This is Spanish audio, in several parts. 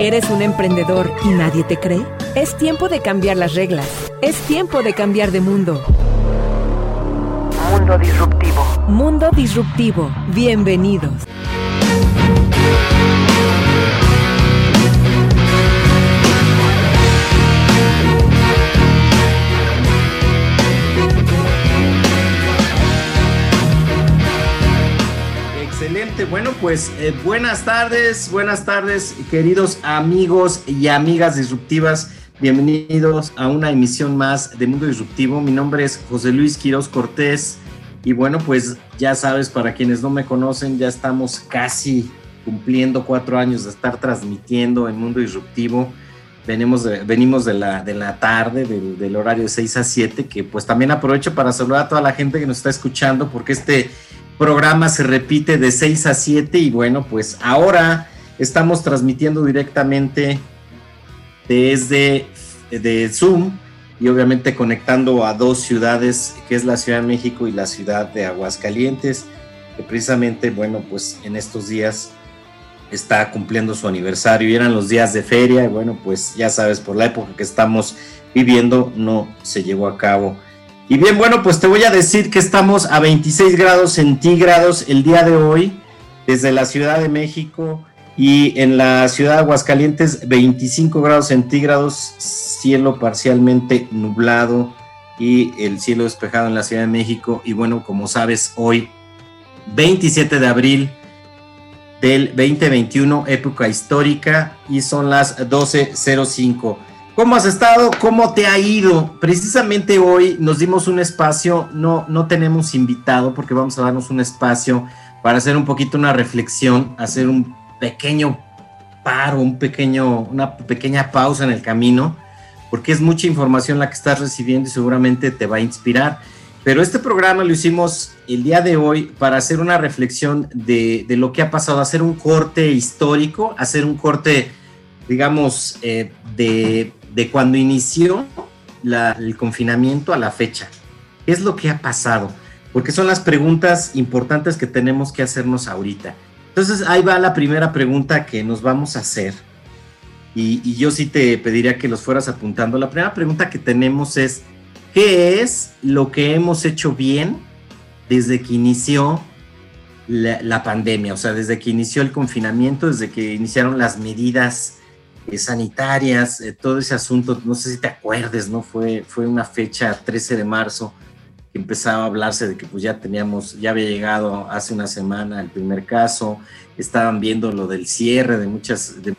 ¿Eres un emprendedor y nadie te cree? Es tiempo de cambiar las reglas. Es tiempo de cambiar de mundo. Mundo Disruptivo. Mundo Disruptivo. Bienvenidos. Bueno pues eh, buenas tardes, buenas tardes queridos amigos y amigas disruptivas, bienvenidos a una emisión más de Mundo Disruptivo, mi nombre es José Luis Quiroz Cortés y bueno pues ya sabes, para quienes no me conocen, ya estamos casi cumpliendo cuatro años de estar transmitiendo en Mundo Disruptivo, venimos de, venimos de, la, de la tarde, del, del horario de 6 a 7, que pues también aprovecho para saludar a toda la gente que nos está escuchando porque este programa se repite de 6 a 7 y bueno, pues ahora estamos transmitiendo directamente desde de Zoom y obviamente conectando a dos ciudades, que es la Ciudad de México y la ciudad de Aguascalientes, que precisamente, bueno, pues en estos días está cumpliendo su aniversario. Y eran los días de feria y bueno, pues ya sabes, por la época que estamos viviendo no se llevó a cabo y bien, bueno, pues te voy a decir que estamos a 26 grados centígrados el día de hoy, desde la Ciudad de México y en la ciudad de Aguascalientes 25 grados centígrados, cielo parcialmente nublado y el cielo despejado en la Ciudad de México. Y bueno, como sabes, hoy 27 de abril del 2021, época histórica, y son las 12.05. ¿Cómo has estado? ¿Cómo te ha ido? Precisamente hoy nos dimos un espacio, no, no tenemos invitado porque vamos a darnos un espacio para hacer un poquito una reflexión, hacer un pequeño paro, un pequeño, una pequeña pausa en el camino, porque es mucha información la que estás recibiendo y seguramente te va a inspirar. Pero este programa lo hicimos el día de hoy para hacer una reflexión de, lo que ha pasado, hacer un corte histórico, hacer un corte, digamos, eh, de de cuando inició el confinamiento a la fecha. ¿Qué es lo que ha pasado? Porque son las preguntas importantes que tenemos que hacernos ahorita. Entonces ahí va la primera pregunta que nos vamos a hacer. Y, yo sí te pediría que los fueras apuntando. La primera pregunta que tenemos es, ¿qué es lo que hemos hecho bien desde que inició la, la, pandemia? O sea, desde que inició el confinamiento, desde que iniciaron las medidas sanitarias, eh, todo ese asunto, no sé si te acuerdes, ¿no? Fue, fue una fecha 13 de marzo que empezaba a hablarse de que pues ya teníamos, ya había llegado hace una semana el primer caso, estaban viendo lo del cierre de muchas de,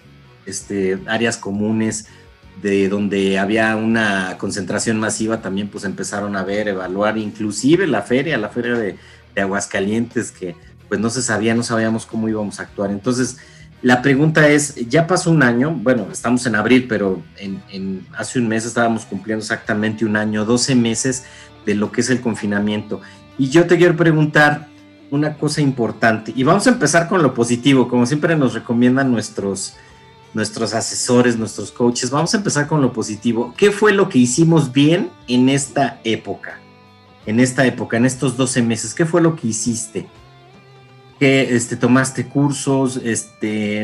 este, áreas comunes de donde había una concentración masiva, también pues empezaron a ver, evaluar, inclusive la feria, la feria de, de Aguascalientes, que pues no se sabía, no sabíamos cómo íbamos a actuar. Entonces, la pregunta es, ya pasó un año, bueno, estamos en abril, pero hace un mes estábamos cumpliendo exactamente un año, 12 meses de lo que es el confinamiento. Y yo te quiero preguntar una cosa importante, y vamos a empezar con lo positivo, como siempre nos recomiendan nuestros, nuestros asesores, nuestros coaches, vamos a empezar con lo positivo. ¿Qué fue lo que hicimos bien en esta época? En esta época, en estos 12 meses, ¿qué fue lo que hiciste? Que este, tomaste cursos, este,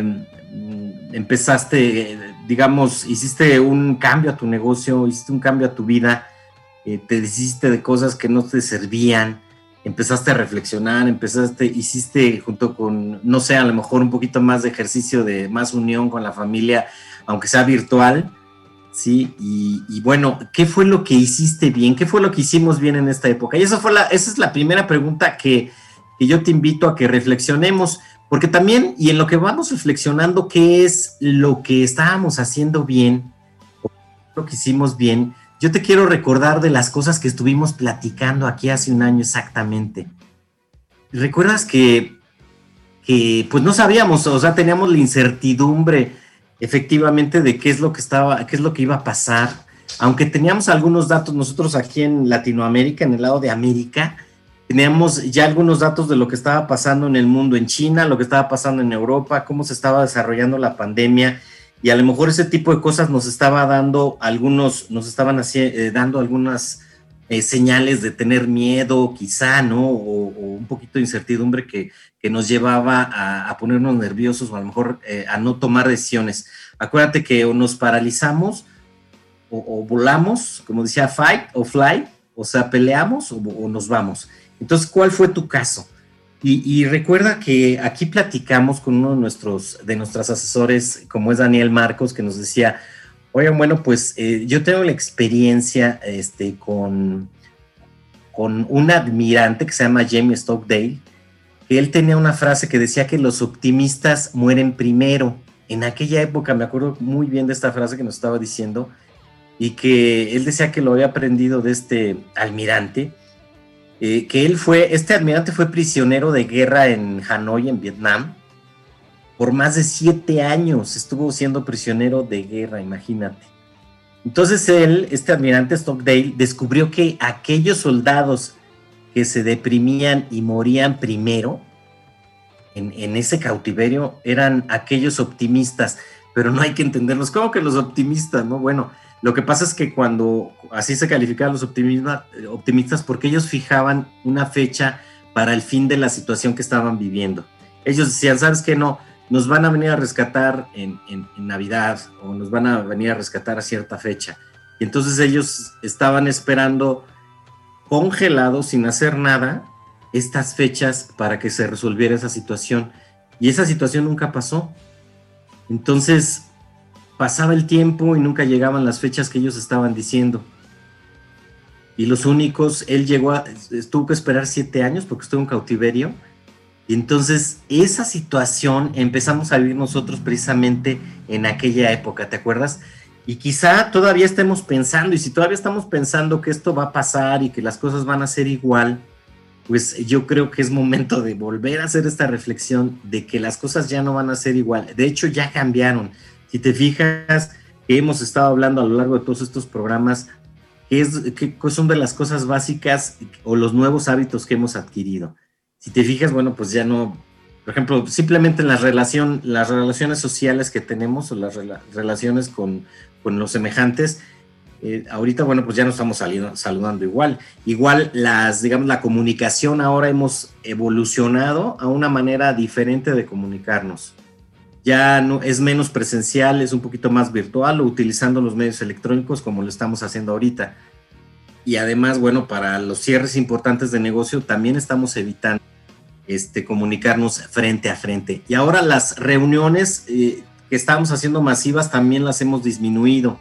empezaste, digamos, hiciste un cambio a tu negocio, hiciste un cambio a tu vida, eh, te deshiciste de cosas que no te servían, empezaste a reflexionar, empezaste, hiciste junto con, no sé, a lo mejor un poquito más de ejercicio, de más unión con la familia, aunque sea virtual, ¿sí? Y, y, bueno, ¿qué fue lo que hiciste bien? ¿Qué fue lo que hicimos bien en esta época? Y esa, fue la, esa es la primera pregunta que que yo te invito a que reflexionemos, porque también, y en lo que vamos reflexionando, qué es lo que estábamos haciendo bien, lo que hicimos bien, yo te quiero recordar de las cosas que estuvimos platicando aquí hace un año exactamente. ¿Recuerdas que, que pues no sabíamos, o sea, teníamos la incertidumbre efectivamente de qué es lo que estaba, qué es lo que iba a pasar? Aunque teníamos algunos datos nosotros aquí en Latinoamérica, en el lado de América, teníamos ya algunos datos de lo que estaba pasando en el mundo, en China, lo que estaba pasando en Europa, cómo se estaba desarrollando la pandemia y a lo mejor ese tipo de cosas nos estaba dando algunos, nos estaban así, eh, dando algunas eh, señales de tener miedo, quizá, ¿no? O, un poquito de incertidumbre que, nos llevaba a, ponernos nerviosos o a lo mejor eh, a no tomar decisiones. Acuérdate que o nos paralizamos o, volamos, como decía, fight o fly, o sea, peleamos o, nos vamos. Entonces, ¿cuál fue tu caso? Y, recuerda que aquí platicamos con uno de nuestros, de nuestros asesores, como es Daniel Marcos, que nos decía, oigan, bueno, pues eh, yo tengo la experiencia este, con, con un admirante que se llama Jamie Stockdale, que él tenía una frase que decía que los optimistas mueren primero. En aquella época me acuerdo muy bien de esta frase que nos estaba diciendo y que él decía que lo había aprendido de este almirante eh, que él fue, este almirante fue prisionero de guerra en Hanoi, en Vietnam, por más de siete años estuvo siendo prisionero de guerra, imagínate. Entonces él, este almirante Stockdale, descubrió que aquellos soldados que se deprimían y morían primero en, en ese cautiverio eran aquellos optimistas, pero no hay que entenderlos. ¿Cómo que los optimistas? No, bueno, lo que pasa es que cuando así se calificaban los optimistas, porque ellos fijaban una fecha para el fin de la situación que estaban viviendo. Ellos decían, ¿sabes qué? No, nos van a venir a rescatar en, Navidad o nos van a venir a rescatar a cierta fecha. Y entonces ellos estaban esperando congelados, sin hacer nada, estas fechas para que se resolviera esa situación. Y esa situación nunca pasó. Entonces, pasaba el tiempo y nunca llegaban las fechas que ellos estaban diciendo. Y los únicos, él llegó a, tuvo que esperar siete años porque estuvo en cautiverio. Y entonces esa situación empezamos a vivir nosotros precisamente en aquella época, ¿te acuerdas? Y quizá todavía estemos pensando, y si todavía estamos pensando que esto va a pasar y que las cosas van a ser igual, pues yo creo que es momento de volver a hacer esta reflexión de que las cosas ya no van a ser igual. De hecho, ya cambiaron. Si te fijas, que hemos estado hablando a lo largo de todos estos programas, ¿qué, es, son de las cosas básicas o los nuevos hábitos que hemos adquirido? Si te fijas, bueno, pues ya no, por ejemplo, simplemente en la relación, las relaciones sociales que tenemos o las relaciones con, los semejantes, eh, ahorita, bueno, pues ya no estamos saliendo, saludando igual. Igual las, digamos, la comunicación ahora hemos evolucionado a una manera diferente de comunicarnos ya no, es menos presencial, es un poquito más virtual o utilizando los medios electrónicos como lo estamos haciendo ahorita. Y además, bueno, para los cierres importantes de negocio también estamos evitando este, comunicarnos frente a frente. Y ahora las reuniones eh, que estamos haciendo masivas también las hemos disminuido.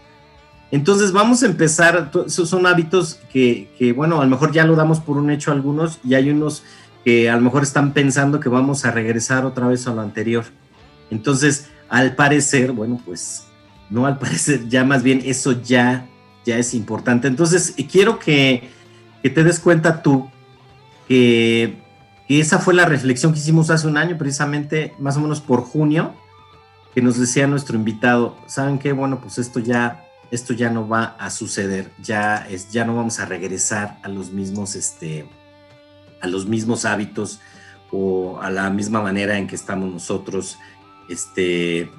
Entonces vamos a empezar, esos son hábitos que, que, bueno, a lo mejor ya lo damos por un hecho algunos y hay unos que a lo mejor están pensando que vamos a regresar otra vez a lo anterior. Entonces, al parecer, bueno, pues no al parecer, ya más bien eso ya, ya es importante. Entonces, quiero que, te des cuenta tú que, esa fue la reflexión que hicimos hace un año, precisamente más o menos por junio, que nos decía nuestro invitado, ¿saben qué? Bueno, pues esto ya, esto ya no va a suceder, ya, es, ya no vamos a regresar a los mismos, este, a los mismos hábitos o a la misma manera en que estamos nosotros este,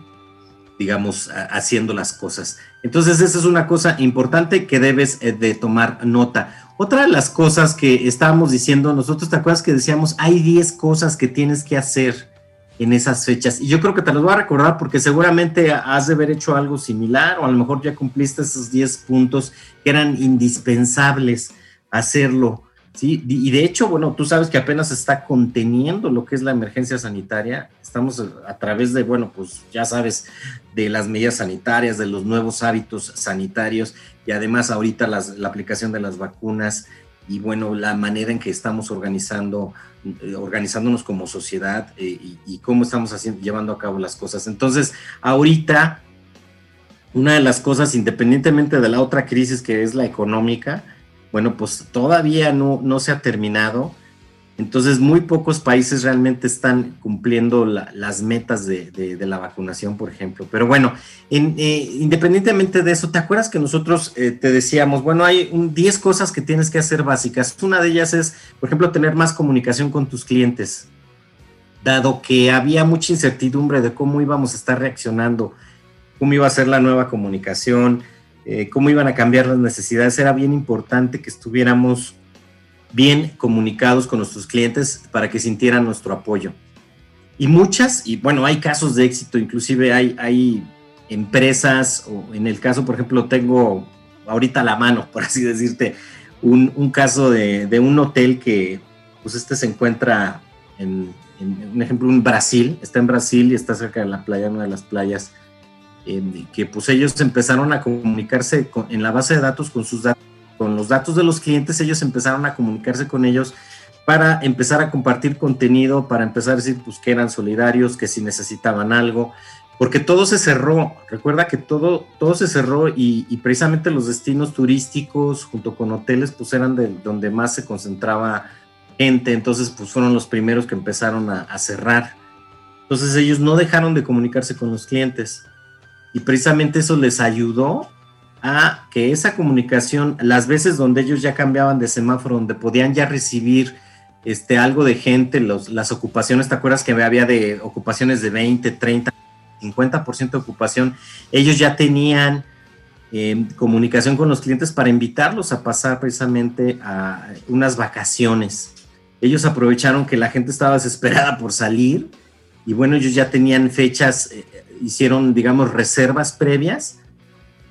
digamos, haciendo las cosas. Entonces, esa es una cosa importante que debes eh, de tomar nota. Otra de las cosas que estábamos diciendo, nosotros te acuerdas que decíamos, hay 10 cosas que tienes que hacer en esas fechas. Y yo creo que te las voy a recordar porque seguramente has de haber hecho algo similar o a lo mejor ya cumpliste esos 10 puntos que eran indispensables hacerlo Sí, y de hecho, bueno, tú sabes que apenas está conteniendo lo que es la emergencia sanitaria. Estamos a través de, bueno, pues ya sabes, de las medidas sanitarias, de los nuevos hábitos sanitarios y además ahorita la aplicación de las vacunas y bueno, la manera en que estamos organizando, eh, organizándonos como sociedad eh, y, y, cómo estamos haciendo, llevando a cabo las cosas. Entonces, ahorita, una de las cosas, independientemente de la otra crisis que es la económica, bueno, pues todavía no, no se ha terminado. Entonces, muy pocos países realmente están cumpliendo las metas de, la vacunación, por ejemplo. Pero bueno, eh, independientemente de eso, ¿te acuerdas que nosotros eh, te decíamos, bueno, hay 10 cosas que tienes que hacer básicas? Una de ellas es, por ejemplo, tener más comunicación con tus clientes, dado que había mucha incertidumbre de cómo íbamos a estar reaccionando, cómo iba a ser la nueva comunicación, eh, cómo iban a cambiar las necesidades, era bien importante que estuviéramos bien comunicados con nuestros clientes para que sintieran nuestro apoyo. Y muchas, y bueno, hay casos de éxito, inclusive hay, hay empresas, o en el caso, por ejemplo, tengo ahorita a la mano, por así decirte, un, un caso de, de, un hotel que, pues este se encuentra en, en, un ejemplo, en Brasil, está en Brasil y está cerca de la playa, una de las playas, que pues ellos empezaron a comunicarse con, en la base de datos con sus datos con los datos de los clientes, ellos empezaron a comunicarse con ellos para empezar a compartir contenido, para empezar a decir pues que eran solidarios, que si necesitaban algo, porque todo se cerró. Recuerda que todo, todo se cerró y, precisamente los destinos turísticos junto con hoteles pues eran de donde más se concentraba gente, entonces pues fueron los primeros que empezaron a, a cerrar. Entonces ellos no dejaron de comunicarse con los clientes y precisamente eso les ayudó a que esa comunicación, las veces donde ellos ya cambiaban de semáforo, donde podían ya recibir este, algo de gente, las ocupaciones, ¿te acuerdas que había de ocupaciones de 20, 30, 50% de ocupación? Ellos ya tenían eh, comunicación con los clientes para invitarlos a pasar precisamente a unas vacaciones. Ellos aprovecharon que la gente estaba desesperada por salir y bueno, ellos ya tenían fechas, eh, hicieron, digamos, reservas previas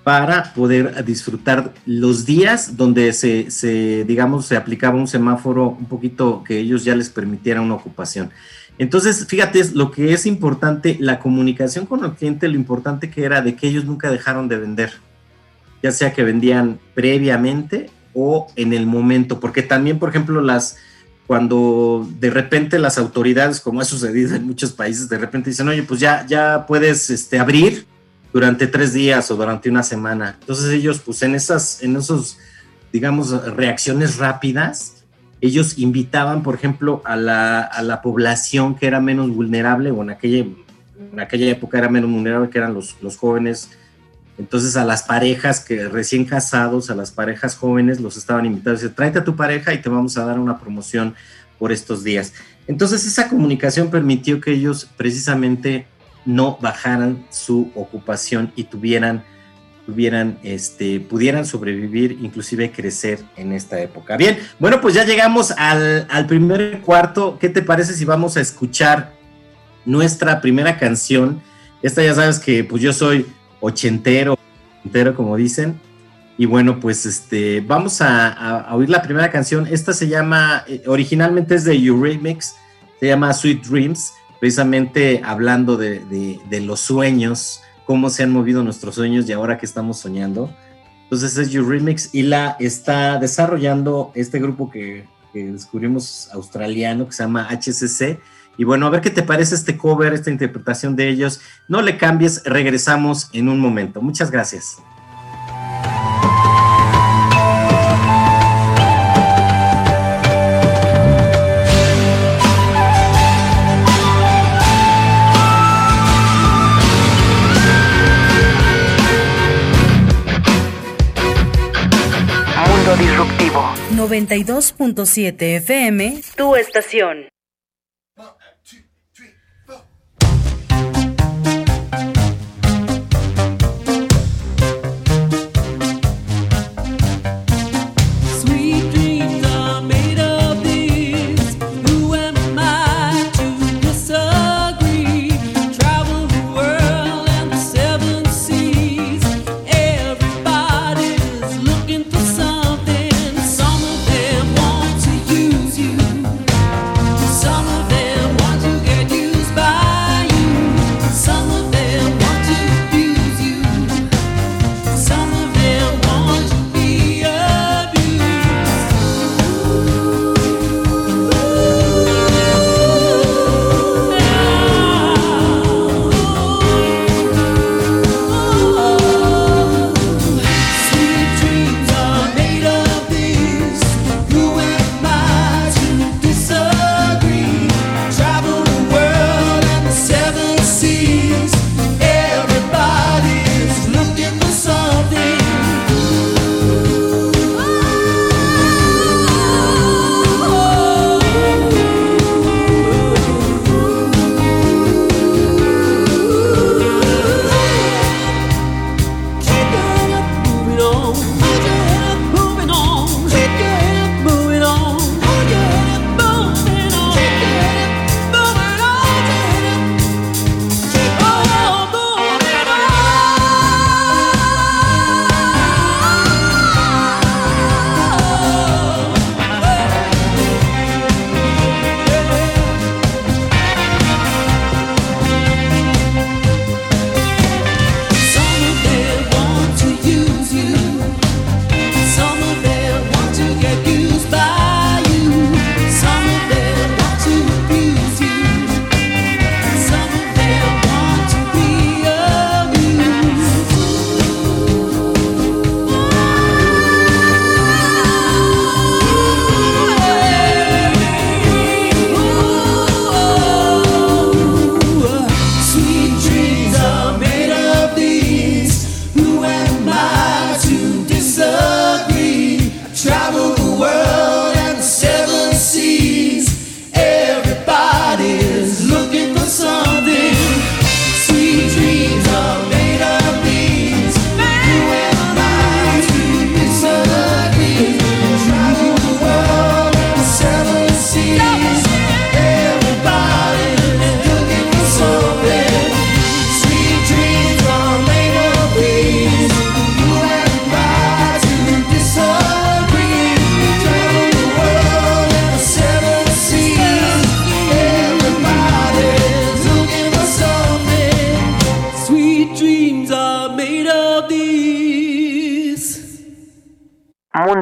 para poder disfrutar los días donde se, digamos, se aplicaba un semáforo un poquito que ellos ya les permitiera una ocupación. Entonces, fíjate, lo que es importante, la comunicación con el cliente, lo importante que era de que ellos nunca dejaron de vender, ya sea que vendían previamente o en el momento, porque también, por ejemplo, las, cuando de repente las autoridades, como ha sucedido en muchos países, de repente dicen, oye, pues ya, ya puedes este, abrir, durante tres días o durante una semana. Entonces ellos, pues en esas, en esos, digamos, reacciones rápidas, ellos invitaban, por ejemplo, a la, a la población que era menos vulnerable, o en aquella, en aquella época era menos vulnerable, que eran los, los jóvenes. Entonces a las parejas que recién casados, a las parejas jóvenes, los estaban invitando. Dice, tráete a tu pareja y te vamos a dar una promoción por estos días. Entonces esa comunicación permitió que ellos precisamente no bajaran su ocupación y tuvieran, tuvieran, este, pudieran sobrevivir, inclusive crecer en esta época. Bien, bueno, pues ya llegamos al, al primer cuarto. ¿Qué te parece si vamos a escuchar nuestra primera canción? Esta ya sabes que pues yo soy ochentero, ochentero como dicen. Y bueno, pues este, vamos a, a, oír la primera canción. Esta se llama, eh, originalmente es de Eurythmics, se llama Sweet Dreams precisamente hablando de, los sueños, cómo se han movido nuestros sueños y ahora que estamos soñando. Entonces es You Remix y la está desarrollando este grupo que, que descubrimos australiano que se llama HCC. Y bueno, a ver qué te parece este cover, esta interpretación de ellos. No le cambies, regresamos en un momento. Muchas gracias. disruptivo. 92.7 FM, tu estación.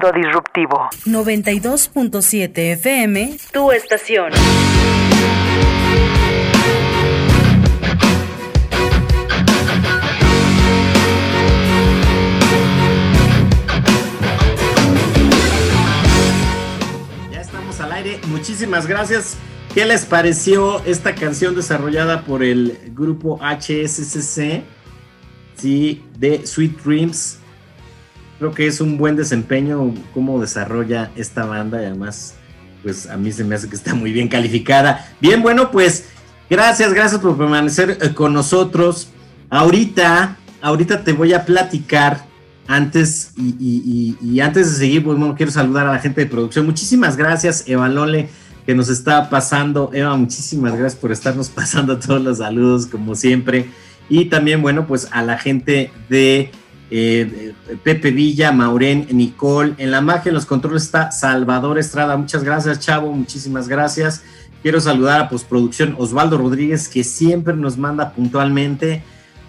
Mundo Disruptivo. 92.7 FM, tu estación. Ya estamos al aire. Muchísimas gracias. ¿Qué les pareció esta canción desarrollada por el grupo HSCC? Sí, de Sweet Dreams. Creo que es un buen desempeño cómo desarrolla esta banda y además, pues a mí se me hace que está muy bien calificada. Bien, bueno, pues gracias, gracias por permanecer eh, con nosotros. Ahorita, ahorita te voy a platicar antes y, antes de seguir, pues bueno, quiero saludar a la gente de producción. Muchísimas gracias, Eva Lole que nos está pasando. Eva, muchísimas gracias por estarnos pasando todos los saludos, como siempre. Y también, bueno, pues a la gente de eh, Pepe Villa, Maurén, Nicole. En la magia, en los controles está Salvador Estrada. Muchas gracias, Chavo. Muchísimas gracias. Quiero saludar a postproducción Osvaldo Rodríguez, que siempre nos manda puntualmente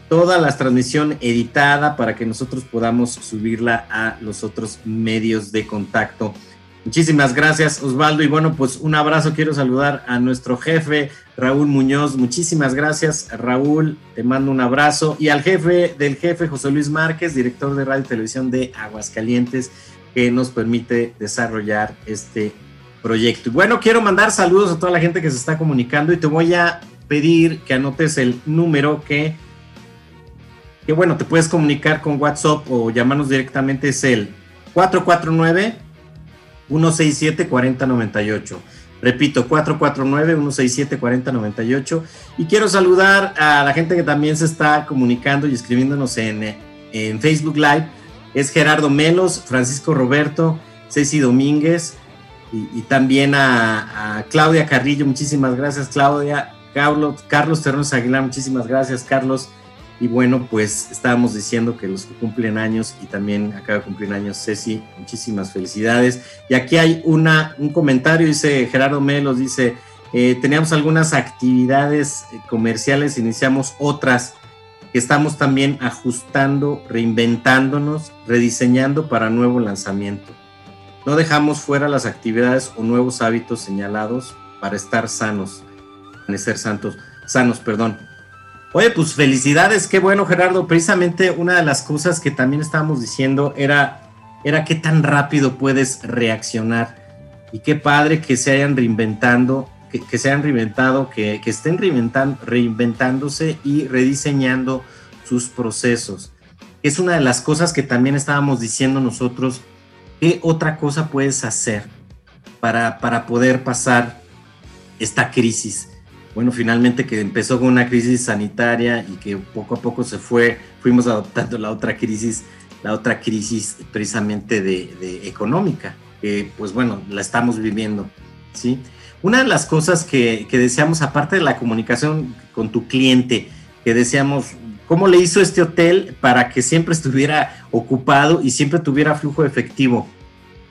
toda la transmisión editada para que nosotros podamos subirla a los otros medios de contacto. Muchísimas gracias, Osvaldo. Y bueno, pues un abrazo. Quiero saludar a nuestro jefe, Raúl Muñoz. Muchísimas gracias, Raúl. Te mando un abrazo. Y al jefe del jefe, José Luis Márquez, director de Radio y Televisión de Aguascalientes, que nos permite desarrollar este proyecto. Bueno, quiero mandar saludos a toda la gente que se está comunicando y te voy a pedir que anotes el número que, que bueno, te puedes comunicar con WhatsApp o llamarnos directamente. Es el 449 167-4098. Repito, 449-167-4098. Y quiero saludar a la gente que también se está comunicando y escribiéndonos en, en Facebook Live. Es Gerardo Melos, Francisco Roberto, Ceci Domínguez y, también a, Claudia Carrillo. Muchísimas gracias, Claudia. Carlos, Carlos Aguilar, muchísimas gracias, Carlos. Y bueno, pues estábamos diciendo que los que cumplen años y también acaba de cumplir años Ceci, muchísimas felicidades. Y aquí hay una, un comentario, dice Gerardo Melos, dice, eh, teníamos algunas actividades eh, comerciales, iniciamos otras que estamos también ajustando, reinventándonos, rediseñando para nuevo lanzamiento. No dejamos fuera las actividades o nuevos hábitos señalados para estar sanos, para ser santos, sanos, perdón. Oye, pues felicidades, qué bueno Gerardo. Precisamente una de las cosas que también estábamos diciendo era, era qué tan rápido puedes reaccionar. Y qué padre que se hayan reinventando, que, se hayan reinventado, que, que estén reinventándose y rediseñando sus procesos. Es una de las cosas que también estábamos diciendo nosotros. ¿Qué otra cosa puedes hacer para, para poder pasar esta crisis? Bueno, finalmente que empezó con una crisis sanitaria y que poco a poco se fue, fuimos adoptando la otra crisis, la otra crisis precisamente de, económica, que pues bueno, la estamos viviendo, ¿sí? Una de las cosas que, que decíamos, aparte de la comunicación con tu cliente, que decíamos, ¿cómo le hizo este hotel para que siempre estuviera ocupado y siempre tuviera flujo efectivo?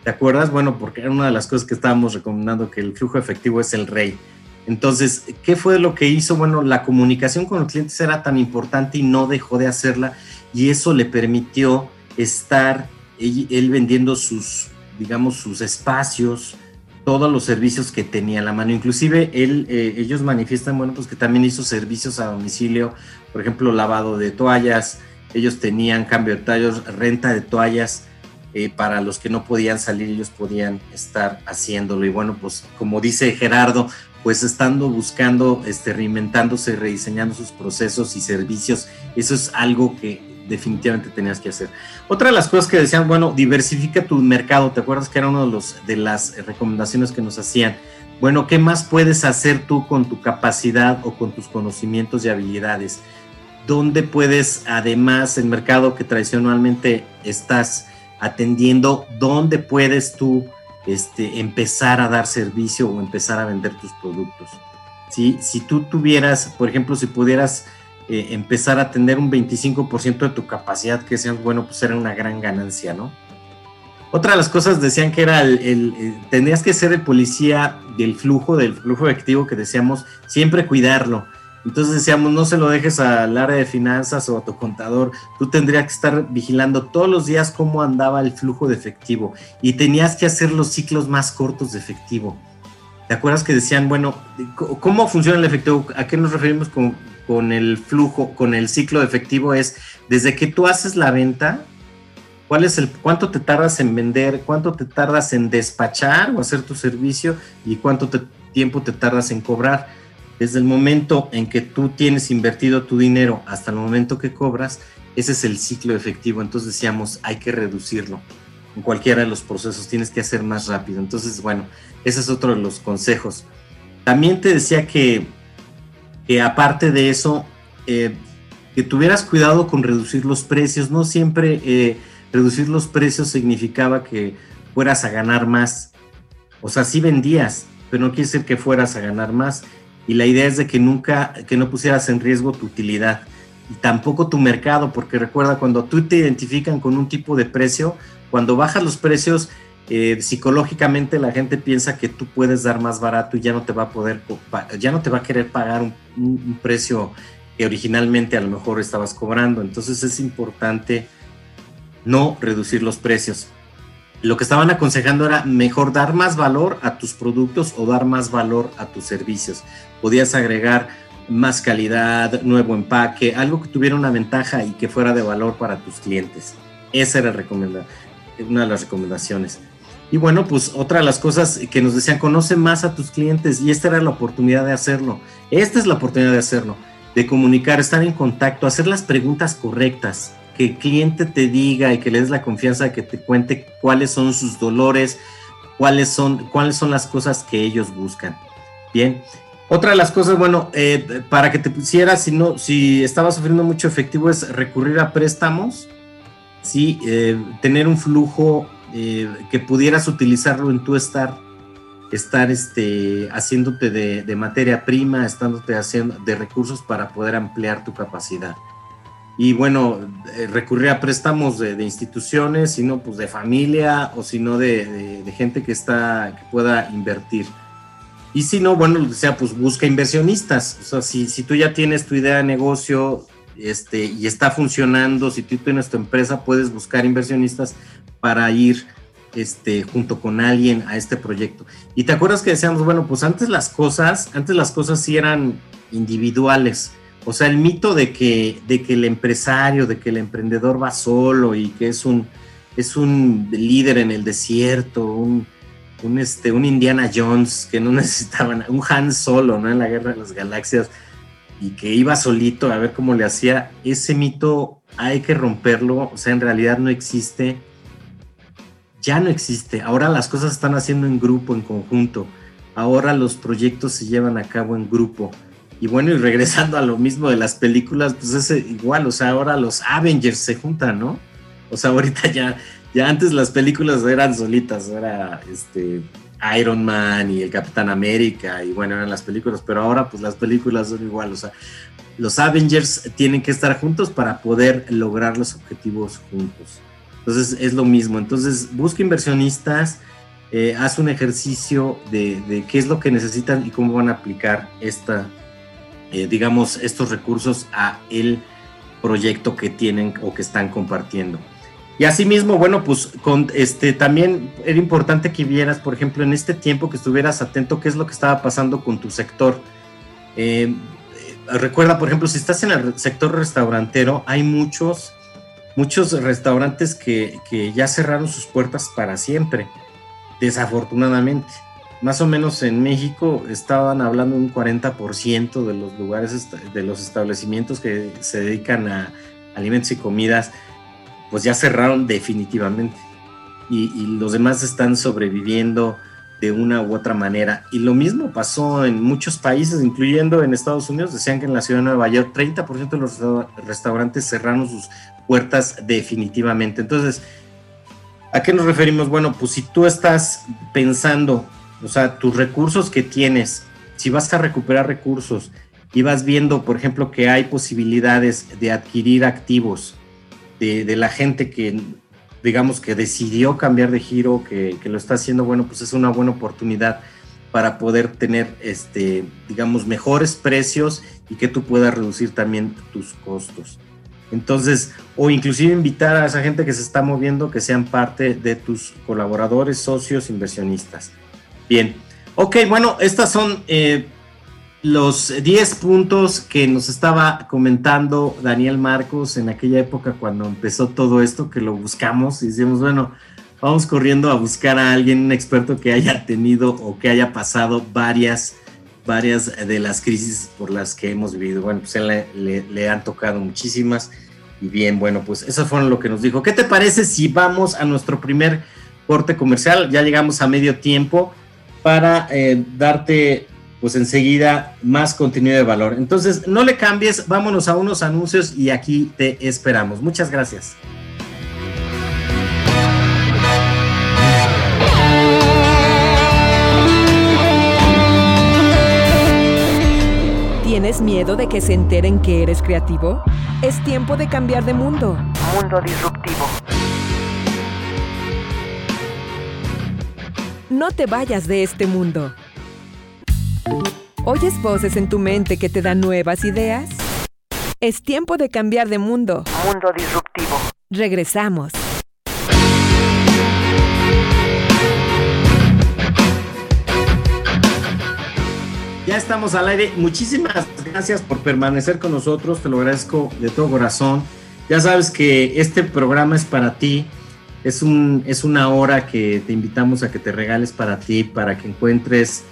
¿Te acuerdas? Bueno, porque era una de las cosas que estábamos recomendando, que el flujo efectivo es el rey. Entonces, ¿qué fue lo que hizo? Bueno, la comunicación con los clientes era tan importante y no dejó de hacerla y eso le permitió estar él, vendiendo sus, digamos, sus espacios, todos los servicios que tenía a la mano. Inclusive él, eh, ellos manifiestan, bueno, pues que también hizo servicios a domicilio, por ejemplo, lavado de toallas, ellos tenían cambio de tallos, renta de toallas. Eh, para los que no podían salir, ellos podían estar haciéndolo. Y bueno, pues como dice Gerardo, pues estando buscando, este, reinventándose, rediseñando sus procesos y servicios. Eso es algo que definitivamente tenías que hacer. Otra de las cosas que decían, bueno, diversifica tu mercado. ¿Te acuerdas que era una de, los, de las recomendaciones que nos hacían? Bueno, ¿qué más puedes hacer tú con tu capacidad o con tus conocimientos y habilidades? ¿Dónde puedes, además, el mercado que tradicionalmente estás atendiendo, dónde puedes tú este, empezar a dar servicio o empezar a vender tus productos. ¿sí? Si tú tuvieras, por ejemplo, si pudieras eh, empezar a tener un 25% de tu capacidad, que sea bueno, pues era una gran ganancia, ¿no? Otra de las cosas decían que era el, el, tenías que ser el policía del flujo, del flujo efectivo que decíamos, siempre cuidarlo. Entonces decíamos, no se lo dejes al área de finanzas o a tu contador, tú tendrías que estar vigilando todos los días cómo andaba el flujo de efectivo y tenías que hacer los ciclos más cortos de efectivo. ¿Te acuerdas que decían, bueno, cómo funciona el efectivo? ¿A qué nos referimos con, con el flujo, con el ciclo de efectivo? Es desde que tú haces la venta, ¿cuál es el, cuánto te tardas en vender, cuánto te tardas en despachar o hacer tu servicio y cuánto tiempo te tardas en cobrar desde el momento en que tú tienes invertido tu dinero hasta el momento que cobras, ese es el ciclo efectivo. Entonces decíamos, hay que reducirlo. En cualquiera de los procesos tienes que hacer más rápido. Entonces, bueno, ese es otro de los consejos. También te decía que, que aparte de eso, eh, que tuvieras cuidado con reducir los precios. No siempre eh, reducir los precios significaba que fueras a ganar más. O sea, sí vendías, pero no quiere decir que fueras a ganar más y la idea es de que nunca, que no pusieras en riesgo tu utilidad y tampoco tu mercado, porque recuerda, cuando tú te identifican con un tipo de precio, cuando bajas los precios, eh, psicológicamente la gente piensa que tú puedes dar más barato y ya no te va a poder, ya no te va a querer pagar un precio que originalmente a lo mejor estabas cobrando. Entonces es importante no reducir los precios lo que estaban aconsejando era mejor dar más valor a tus productos o dar más valor a tus servicios. Podías agregar más calidad, nuevo empaque, algo que tuviera una ventaja y que fuera de valor para tus clientes. Esa era una de las recomendaciones. Y bueno, pues otra de las cosas que nos decían, conoce más a tus clientes y esta era la oportunidad de hacerlo. Esta es la oportunidad de hacerlo, de comunicar, estar en contacto, hacer las preguntas correctas que el cliente te diga y que le des la confianza de que te cuente cuáles son sus dolores, cuáles son, cuáles son las cosas que ellos buscan. Bien. Otra de las cosas, bueno, eh, para que te pusieras, si no, si estabas sufriendo mucho efectivo, es recurrir a préstamos, sí, eh, tener un flujo eh, que pudieras utilizarlo en tu estar, estar este, haciéndote de, de materia prima, estándote haciendo de recursos para poder ampliar tu capacidad y bueno, eh, recurrir a préstamos de, instituciones, sino pues de familia o sino de, de, gente que está, que pueda invertir. Y si no, bueno, o sea, pues busca inversionistas. O sea, si, si tú ya tienes tu idea de negocio este, y está funcionando, si tú tienes tu empresa, puedes buscar inversionistas para ir este, junto con alguien a este proyecto. Y te acuerdas que decíamos, bueno, pues antes las cosas, antes las cosas sí eran individuales o sea, el mito de que, de que el empresario, de que el emprendedor va solo y que es un, es un líder en el desierto, un, este, un Indiana Jones que no necesitaban, un Han Solo, ¿no? En la Guerra de las Galaxias y que iba solito a ver cómo le hacía, ese mito hay que romperlo, o sea, en realidad no existe, ya no existe, ahora las cosas están haciendo en grupo, en conjunto, ahora los proyectos se llevan a cabo en grupo y bueno, y regresando a lo mismo de las películas, pues es igual, o sea, ahora los Avengers se juntan, ¿no? O sea, ahorita ya, ya antes las películas eran solitas, era este Iron Man y el Capitán América, y bueno, eran las películas, pero ahora pues las películas son igual, o sea, los Avengers tienen que estar juntos para poder lograr los objetivos juntos. Entonces es lo mismo, entonces busca inversionistas, eh, haz un ejercicio de, de qué es lo que necesitan y cómo van a aplicar esta eh, digamos, estos recursos a el proyecto que tienen o que están compartiendo. Y asimismo, bueno, pues con este también era importante que vieras, por ejemplo, en este tiempo que estuvieras atento qué es lo que estaba pasando con tu sector. Eh, recuerda, por ejemplo, si estás en el sector restaurantero, hay muchos, muchos restaurantes que, que ya cerraron sus puertas para siempre, desafortunadamente más o menos en México estaban hablando un 40% de los lugares, de los establecimientos que se dedican a alimentos y comidas, pues ya cerraron definitivamente. Y, los demás están sobreviviendo de una u otra manera. Y lo mismo pasó en muchos países, incluyendo en Estados Unidos. Decían que en la ciudad de Nueva York 30% de los restaurantes cerraron sus puertas definitivamente. Entonces, ¿a qué nos referimos? Bueno, pues si tú estás pensando o sea, tus recursos que tienes, si vas a recuperar recursos y vas viendo, por ejemplo, que hay posibilidades de adquirir activos de, la gente que, digamos, que decidió cambiar de giro, que, lo está haciendo, bueno, pues es una buena oportunidad para poder tener, este, digamos, mejores precios y que tú puedas reducir también tus costos. Entonces, o inclusive invitar a esa gente que se está moviendo que sean parte de tus colaboradores, socios, inversionistas. Bien, ok, bueno, estas son eh, los 10 puntos que nos estaba comentando Daniel Marcos en aquella época cuando empezó todo esto, que lo buscamos y decimos, bueno, vamos corriendo a buscar a alguien, un experto que haya tenido o que haya pasado varias, varias de las crisis por las que hemos vivido. Bueno, pues él le, han tocado muchísimas. Y bien, bueno, pues eso fue lo que nos dijo. ¿Qué te parece si vamos a nuestro primer corte comercial? Ya llegamos a medio tiempo para eh, darte pues enseguida más contenido de valor. Entonces, no le cambies, vámonos a unos anuncios y aquí te esperamos. Muchas gracias. ¿Tienes miedo de que se enteren que eres creativo? Es tiempo de cambiar de mundo. Mundo disruptivo. No te vayas de este mundo. ¿Oyes voces en tu mente que te dan nuevas ideas? Es tiempo de cambiar de mundo. Mundo disruptivo. Regresamos. Ya estamos al aire. Muchísimas gracias por permanecer con nosotros. Te lo agradezco de todo corazón. Ya sabes que este programa es para ti. Es, un, es una hora que te invitamos a que te regales para ti, para que encuentres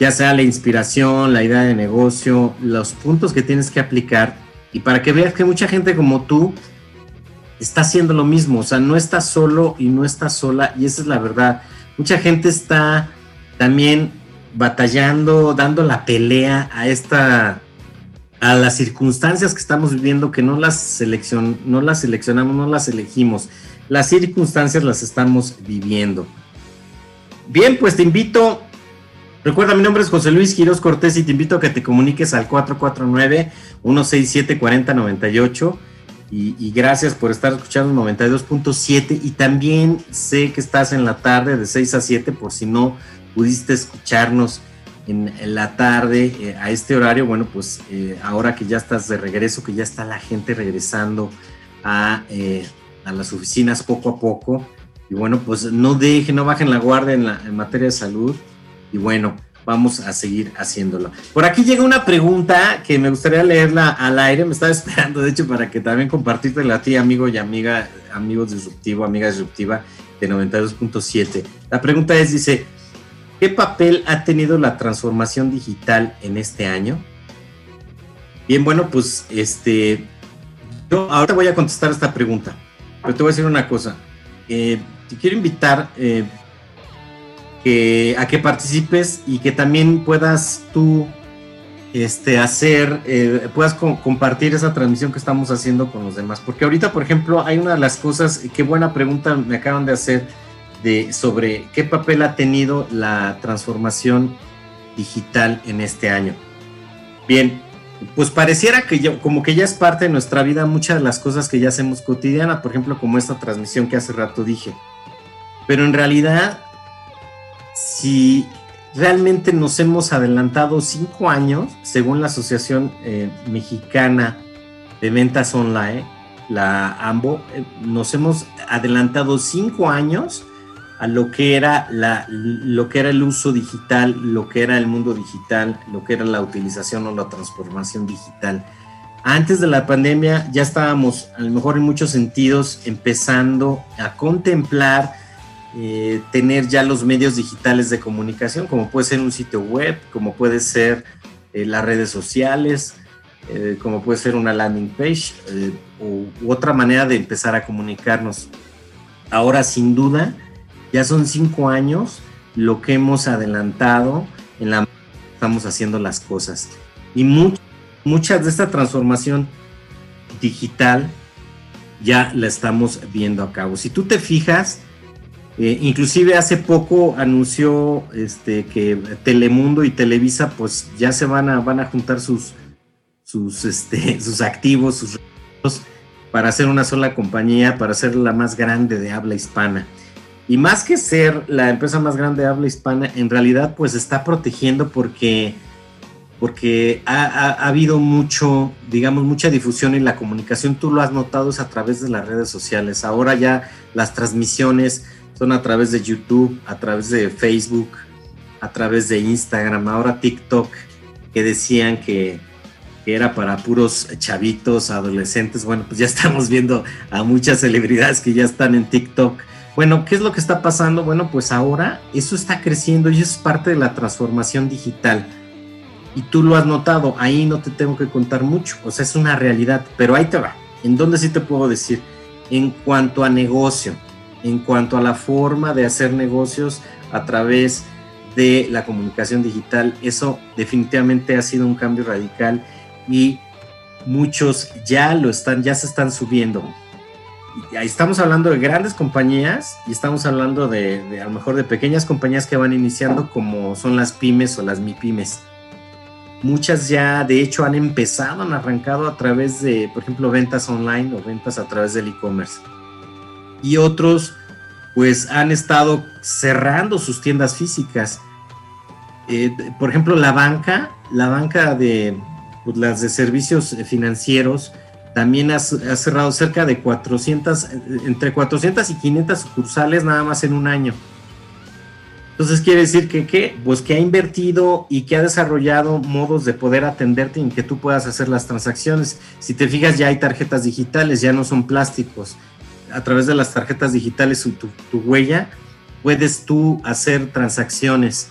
ya sea la inspiración, la idea de negocio, los puntos que tienes que aplicar y para que veas que mucha gente como tú está haciendo lo mismo. O sea, no estás solo y no estás sola y esa es la verdad. Mucha gente está también batallando, dando la pelea a esta a las circunstancias que estamos viviendo que no las seleccion, no las seleccionamos, no las elegimos. Las circunstancias las estamos viviendo. Bien, pues te invito. Recuerda, mi nombre es José Luis Quiroz Cortés y te invito a que te comuniques al 449-167-4098. Y, y gracias por estar escuchando 92.7. Y también sé que estás en la tarde de 6 a 7, por si no pudiste escucharnos en, la tarde eh, a este horario, bueno, pues eh, ahora que ya estás de regreso, que ya está la gente regresando a, eh, a, las oficinas poco a poco, y bueno, pues no dejen, no bajen la guardia en, la, en materia de salud, y bueno, vamos a seguir haciéndolo. Por aquí llega una pregunta que me gustaría leerla al aire, me estaba esperando, de hecho, para que también compartirte a ti, amigo y amiga, amigos disruptivo, amiga disruptiva de 92.7. La pregunta es, dice, ¿Qué papel ha tenido la transformación digital en este año? Bien, bueno, pues este, yo ahora voy a contestar esta pregunta, pero te voy a decir una cosa. Eh, te quiero invitar eh, a que participes y que también puedas tú este, hacer, eh, puedas compartir esa transmisión que estamos haciendo con los demás. Porque ahorita, por ejemplo, hay una de las cosas, qué buena pregunta me acaban de hacer de, sobre qué papel ha tenido la transformación digital en este año. Bien, pues pareciera que yo, como que ya es parte de nuestra vida muchas de las cosas que ya hacemos cotidiana, por ejemplo, como esta transmisión que hace rato dije. Pero en realidad, si realmente nos hemos adelantado cinco años, según la Asociación eh, Mexicana de Ventas Online, la AMBO, eh, nos hemos adelantado cinco años a lo que era la, lo que era el uso digital, lo que era el mundo digital, lo que era la utilización o la transformación digital. Antes de la pandemia ya estábamos, a lo mejor en muchos sentidos, empezando a contemplar eh, tener ya los medios digitales de comunicación, como puede ser un sitio web, como puede ser eh, las redes sociales, eh, como puede ser una landing page u otra manera de empezar a comunicarnos. Ahora, sin duda, ya son cinco años lo que hemos adelantado en la estamos haciendo las cosas. Y muchas de esta transformación digital ya la estamos viendo a cabo. Si tú te fijas, eh, inclusive hace poco anunció este, que Telemundo y Televisa pues ya se van a, van a juntar sus, sus, este, sus activos, sus recursos para hacer una sola compañía, para ser la más grande de habla hispana. Y más que ser la empresa más grande de habla hispana, en realidad pues está protegiendo porque, porque ha, ha habido mucho, digamos, mucha difusión en la comunicación. Tú lo has notado es a través de las redes sociales. Ahora ya las transmisiones son a través de YouTube, a través de Facebook, a través de Instagram, ahora TikTok, que decían que, era para puros chavitos, adolescentes. Bueno, pues ya estamos viendo a muchas celebridades que ya están en TikTok. Bueno, ¿qué es lo que está pasando? Bueno, pues ahora eso está creciendo y es parte de la transformación digital. Y tú lo has notado, ahí no te tengo que contar mucho, o sea, es una realidad, pero ahí te va. ¿En dónde sí te puedo decir? En cuanto a negocio, en cuanto a la forma de hacer negocios a través de la comunicación digital, eso definitivamente ha sido un cambio radical y muchos ya lo están, ya se están subiendo. Estamos hablando de grandes compañías y estamos hablando de, a lo mejor de pequeñas compañías que van iniciando como son las pymes o las MIPYMES. Muchas ya de hecho han empezado, han arrancado a través de, por ejemplo, ventas online o ventas a través del e-commerce. Y otros pues han estado cerrando sus tiendas físicas. Eh, por ejemplo, la banca, la banca de pues, las de servicios financieros, también ha, cerrado cerca de 400, entre 400 y 500 sucursales nada más en un año. Entonces quiere decir que, ¿qué? Pues que ha invertido y que ha desarrollado modos de poder atenderte en que tú puedas hacer las transacciones. Si te fijas, ya hay tarjetas digitales, ya no son plásticos a través de las tarjetas digitales tu, tu huella, puedes tú hacer transacciones.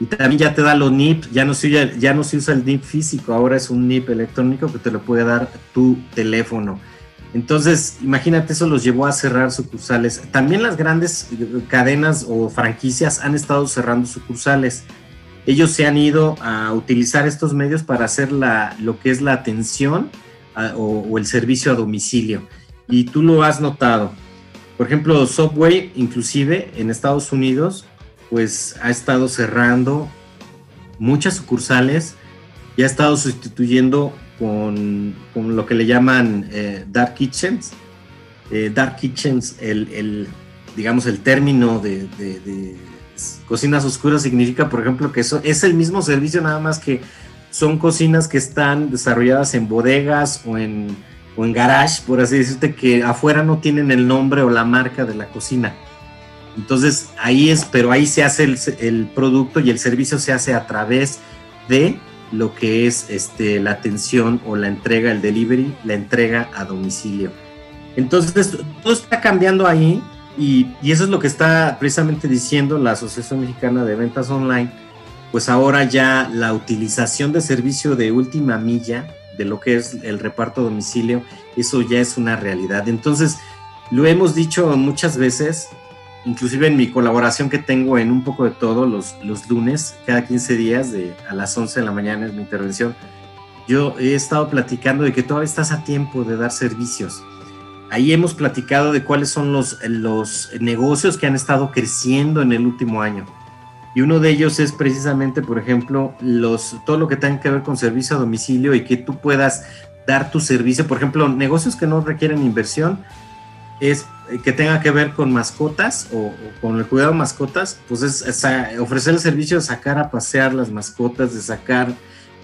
Y también ya te da los NIP, ya no, se, ya no se usa el NIP físico, ahora es un NIP electrónico que te lo puede dar tu teléfono. Entonces, imagínate, eso los llevó a cerrar sucursales. También las grandes cadenas o franquicias han estado cerrando sucursales. Ellos se han ido a utilizar estos medios para hacer la, lo que es la atención o, o el servicio a domicilio y tú lo has notado. Por ejemplo, Subway, inclusive en Estados Unidos, pues ha estado cerrando muchas sucursales y ha estado sustituyendo con, lo que le llaman eh, dark kitchens. Eh, dark kitchens, el, digamos, el término de, de, cocinas oscuras significa, por ejemplo, que eso es el mismo servicio, nada más que son cocinas que están desarrolladas en bodegas o en o en garage, por así decirte, que afuera no tienen el nombre o la marca de la cocina. Entonces ahí es, pero ahí se hace el, producto y el servicio se hace a través de lo que es este, la atención o la entrega, el delivery, la entrega a domicilio. Entonces todo está cambiando ahí y, y eso es lo que está precisamente diciendo la Asociación Mexicana de Ventas Online. Pues ahora ya la utilización de servicio de última milla de lo que es el reparto a domicilio, eso ya es una realidad. Entonces, lo hemos dicho muchas veces, inclusive en mi colaboración que tengo en un poco de todo los, los lunes, cada 15 días, de, a las 11 de la mañana es mi intervención, yo he estado platicando de que todavía estás a tiempo de dar servicios. Ahí hemos platicado de cuáles son los, los negocios que han estado creciendo en el último año y uno de ellos es precisamente, por ejemplo, los, todo lo que tenga que ver con servicio a domicilio y que tú puedas dar tu servicio. Por ejemplo, negocios que no requieren inversión, es que tenga que ver con mascotas o, con el cuidado de mascotas, pues es, ofrecer el servicio de sacar a pasear las mascotas, de sacar,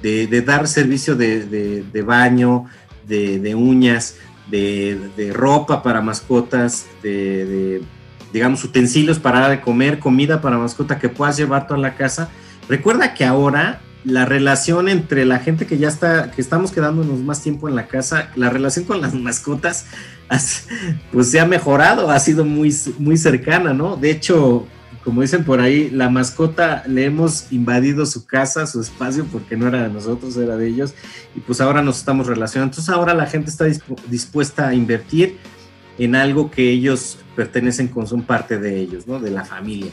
de, dar servicio de, baño, de, uñas, de, ropa para mascotas, de digamos, utensilios para comer, comida para mascota que puedas llevar toda la casa. Recuerda que ahora la relación entre la gente que ya está, que estamos quedándonos más tiempo en la casa, la relación con las mascotas, pues se ha mejorado, ha sido muy, muy cercana, ¿no? De hecho, como dicen por ahí, la mascota le hemos invadido su casa, su espacio, porque no era de nosotros, era de ellos, y pues ahora nos estamos relacionando. Entonces ahora la gente está dispuesta a invertir en algo que ellos pertenecen con, son parte de ellos, ¿no? De la familia.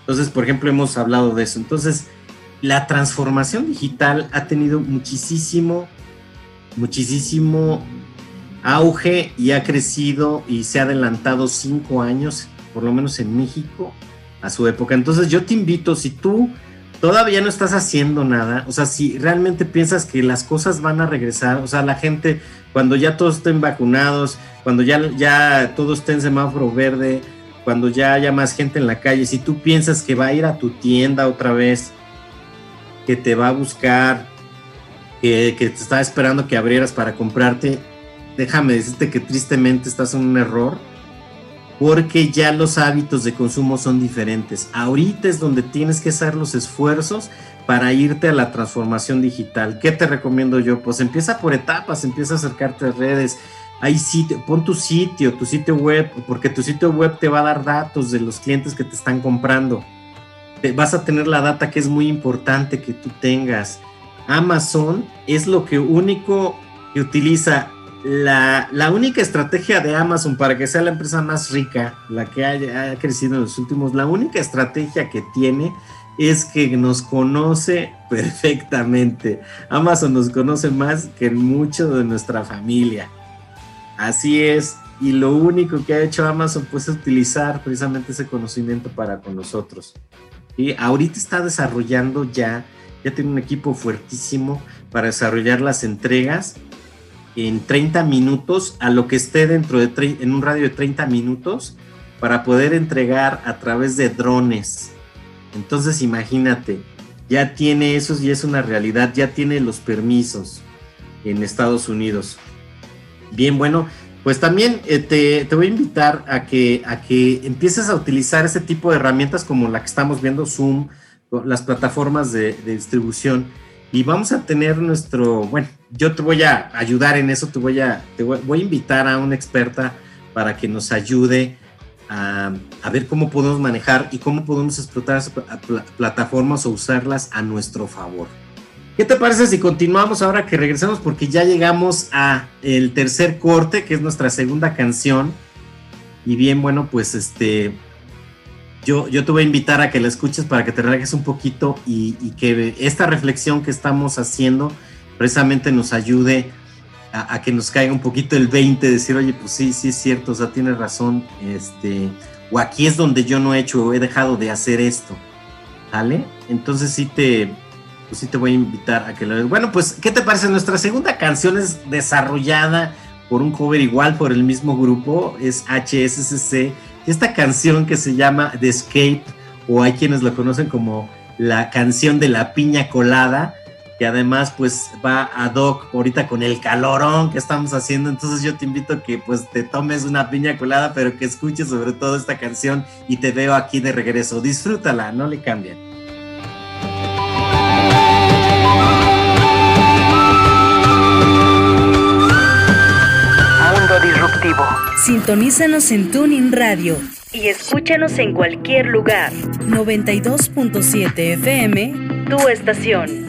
Entonces, por ejemplo, hemos hablado de eso. Entonces, la transformación digital ha tenido muchísimo, muchísimo auge y ha crecido y se ha adelantado cinco años, por lo menos en México, a su época. Entonces, yo te invito, si tú todavía no estás haciendo nada, o sea, si realmente piensas que las cosas van a regresar, o sea, la gente, cuando ya todos estén vacunados, cuando ya, ya todo esté en semáforo verde, cuando ya haya más gente en la calle, si tú piensas que va a ir a tu tienda otra vez, que te va a buscar, que, que te está esperando que abrieras para comprarte, déjame decirte que tristemente estás en un error porque ya los hábitos de consumo son diferentes. Ahorita es donde tienes que hacer los esfuerzos para irte a la transformación digital. ¿Qué te recomiendo yo? Pues empieza por etapas, empieza a acercarte a redes. Hay sitio, pon tu sitio, tu sitio web, porque tu sitio web te va a dar datos de los clientes que te están comprando. Vas a tener la data que es muy importante que tú tengas. Amazon es lo que único que utiliza la, única estrategia de Amazon para que sea la empresa más rica, la que ha crecido en los últimos, la única estrategia que tiene es que nos conoce perfectamente. Amazon nos conoce más que mucho de nuestra familia. Así es. Y lo único que ha hecho Amazon pues es utilizar precisamente ese conocimiento para con nosotros. Y ahorita está desarrollando ya, ya tiene un equipo fuertísimo para desarrollar las entregas en 30 minutos a lo que esté dentro de en un radio de 30 minutos para poder entregar a través de drones. Entonces imagínate, ya tiene eso y es una realidad, ya tiene los permisos en Estados Unidos. Bien, bueno, pues también eh, te, voy a invitar a que, a que empieces a utilizar ese tipo de herramientas como la que estamos viendo, Zoom, las plataformas de, de distribución y vamos a tener nuestro, bueno, yo te voy a ayudar en eso, te voy a, te voy, a invitar a una experta para que nos ayude a, a, ver cómo podemos manejar y cómo podemos explotar esas plataformas o usarlas a nuestro favor. ¿Qué te parece si continuamos ahora que regresamos? Porque ya llegamos a el tercer corte, que es nuestra segunda canción. Y bien, bueno, pues este, yo, te voy a invitar a que la escuches para que te relajes un poquito y, que esta reflexión que estamos haciendo precisamente nos ayude a, que nos caiga un poquito el 20, decir, oye, pues sí, sí es cierto, o sea, tienes razón, este, o aquí es donde yo no he hecho o he dejado de hacer esto, ¿vale? Entonces sí te, pues sí te voy a invitar a que lo Bueno, pues, ¿qué te parece? Nuestra segunda canción es desarrollada por un cover igual por el mismo grupo, es HSCC esta canción que se llama The Escape, o hay quienes lo conocen como la canción de la piña colada, que además pues va a doc ahorita con el calorón que estamos haciendo, entonces yo te invito a que pues te tomes una piña colada, pero que escuches sobre todo esta canción y te veo aquí de regreso. Disfrútala, no le cambien. Sintonízanos en Tuning Radio y escúchanos en cualquier lugar. 92.7 FM, tu estación.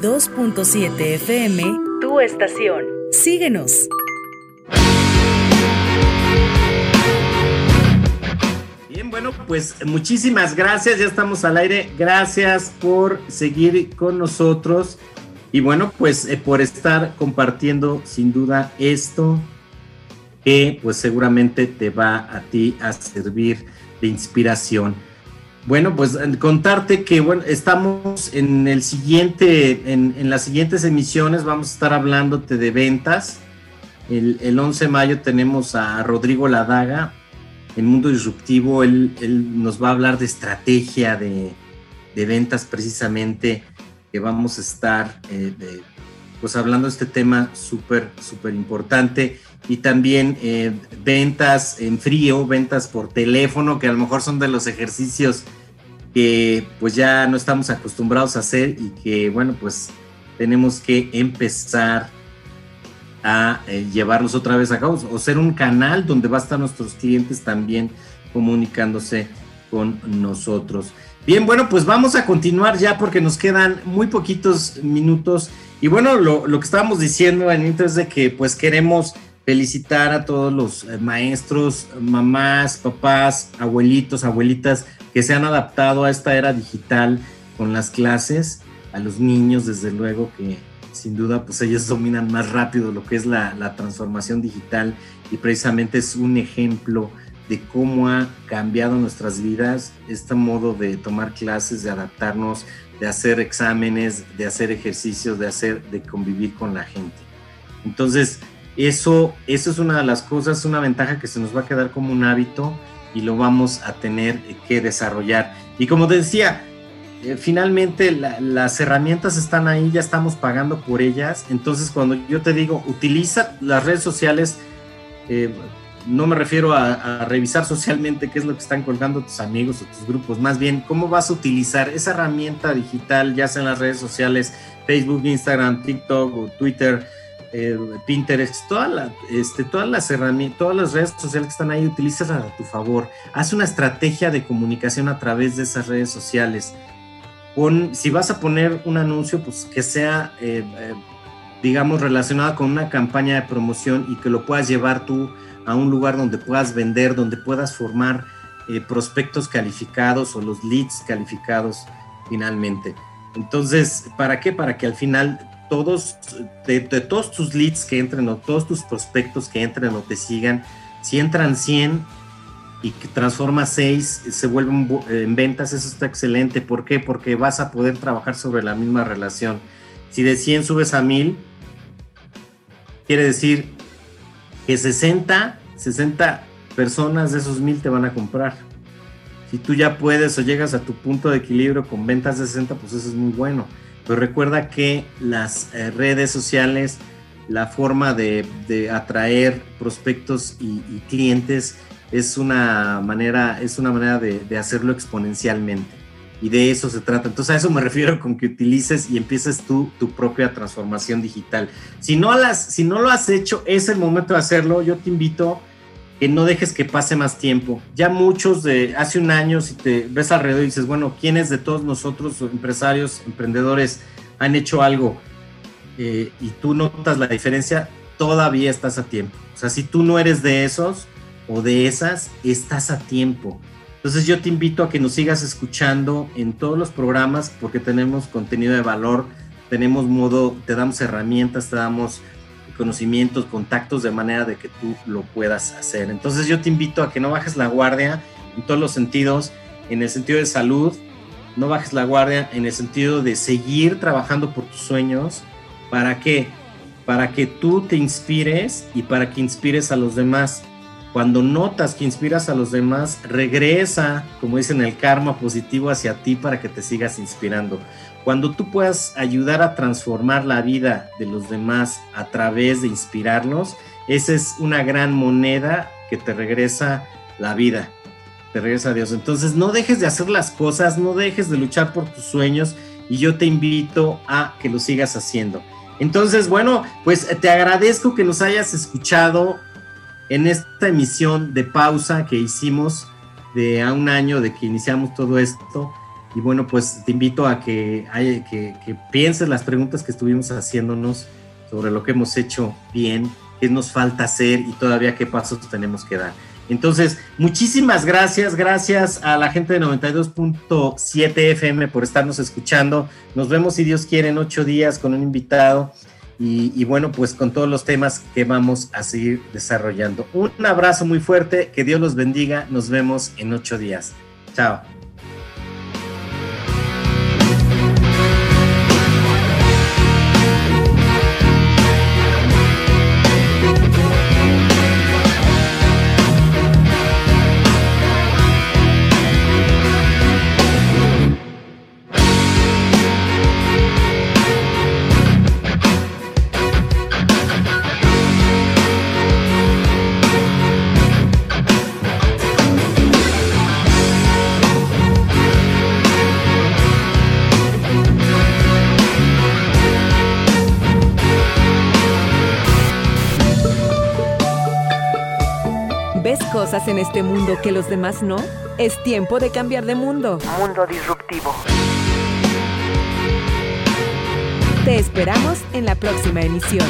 92.7 FM. Tu estación. Síguenos. Bien, bueno, pues muchísimas gracias, ya estamos al aire. Gracias por seguir con nosotros y bueno, pues eh, por estar compartiendo sin duda esto que pues seguramente te va a ti a servir de inspiración. Bueno, pues eh, contarte que bueno, estamos en el siguiente, en, las siguientes emisiones vamos a estar hablándote de ventas. El, el 11 de mayo tenemos a Rodrigo Ladaga, en Mundo Disruptivo, él, nos va a hablar de estrategia de, de ventas precisamente, que vamos a estar eh, pues hablando de este tema súper, súper importante. Y también eh, ventas en frío, ventas por teléfono, que a lo mejor son de los ejercicios que pues ya no estamos acostumbrados a hacer y que bueno, pues tenemos que empezar a eh, llevarlos otra vez a cabo o ser un canal donde va a estar nuestros clientes también comunicándose con nosotros. Bien, bueno, pues vamos a continuar ya porque nos quedan muy poquitos minutos. Y bueno, lo, lo que estábamos diciendo, Anita, es de que pues queremos felicitar a todos los eh, maestros, mamás, papás, abuelitos, abuelitas que se han adaptado a esta era digital con las clases, a los niños, desde luego que sin duda, pues ellos dominan más rápido lo que es la, la transformación digital y precisamente es un ejemplo de cómo ha cambiado nuestras vidas este modo de tomar clases, de adaptarnos, de hacer exámenes, de hacer ejercicios, de hacer, de convivir con la gente. Entonces, eso, eso es una de las cosas, una ventaja que se nos va a quedar como un hábito y lo vamos a tener que desarrollar. Y como te decía, eh, finalmente la- las herramientas están ahí, ya estamos pagando por ellas. Entonces, cuando yo te digo, utiliza las redes sociales, eh, no me refiero a, a revisar socialmente qué es lo que están colgando tus amigos o tus grupos, más bien cómo vas a utilizar esa herramienta digital, ya sea en las redes sociales, Facebook, Instagram, TikTok o Twitter, eh, Pinterest, toda la- este, todas las herramientas, todas las redes sociales que están ahí, utilízalas a tu favor. Haz una estrategia de comunicación a través de esas redes sociales. Pon- si vas a poner un anuncio, pues que sea, eh, eh, digamos, relacionado con una campaña de promoción y que lo puedas llevar tú a un lugar donde puedas vender, donde puedas formar eh, prospectos calificados o los leads calificados finalmente. Entonces, ¿para qué? Para que al final todos, de, todos tus leads que entren o todos tus prospectos que entren o te sigan, si entran 100 y que transforma 6, se vuelven en ventas, eso está excelente. ¿Por qué? Porque vas a poder trabajar sobre la misma relación. Si de 100 subes a 1000, quiere decir que 60, 60 personas de esos 1000 te van a comprar. Si tú ya puedes o llegas a tu punto de equilibrio con ventas de 60, pues eso es muy bueno. Pero recuerda que las eh, redes sociales, la forma de, atraer prospectos y, clientes es una manera, es una manera de, de hacerlo exponencialmente y de eso se trata. Entonces a eso me refiero con que utilices y empieces tú tu propia transformación digital. Si no, las, si no lo has hecho, es el momento de hacerlo. Yo te invito que no dejes que pase más tiempo. Ya muchos de hace un año, si te ves alrededor y dices, bueno, ¿quiénes de todos nosotros, empresarios, emprendedores, han hecho algo? Eh, y tú notas la diferencia, todavía estás a tiempo. O sea, si tú no eres de esos o de esas, estás a tiempo entonces yo te invito a que nos sigas escuchando en todos los programas porque tenemos contenido de valor, tenemos modo, te damos herramientas, te damos conocimientos, contactos de manera de que tú lo puedas hacer. Entonces yo te invito a que no bajes la guardia en todos los sentidos, en el sentido de salud, no bajes la guardia en el sentido de seguir trabajando por tus sueños. ¿Para qué? Para que tú te inspires y para que inspires a los demás. Cuando notas que inspiras a los demás, regresa, como dicen, el karma positivo hacia ti para que te sigas inspirando. Cuando tú puedas ayudar a transformar la vida de los demás a través de inspirarlos, esa es una gran moneda que te regresa la vida, te regresa a Dios. Entonces no dejes de hacer las cosas, no dejes de luchar por tus sueños y yo te invito a que lo sigas haciendo. Entonces, bueno, pues te agradezco que nos hayas escuchado en esta emisión de pausa que hicimos de a un año de que iniciamos todo esto. Y bueno, pues te invito a que, pienses las preguntas que estuvimos haciéndonos sobre lo que hemos hecho bien, qué nos falta hacer y todavía qué pasos tenemos que dar. Entonces, muchísimas gracias, gracias a la gente de 92.7 FM por estarnos escuchando. Nos vemos, si Dios quiere, en ocho días con un invitado y, bueno, pues con todos los temas que vamos a seguir desarrollando. Un abrazo muy fuerte, que Dios los bendiga, nos vemos en ocho días. Chao. En este mundo que los demás no? Es tiempo de cambiar de mundo. Mundo disruptivo. Te esperamos en la próxima emisión.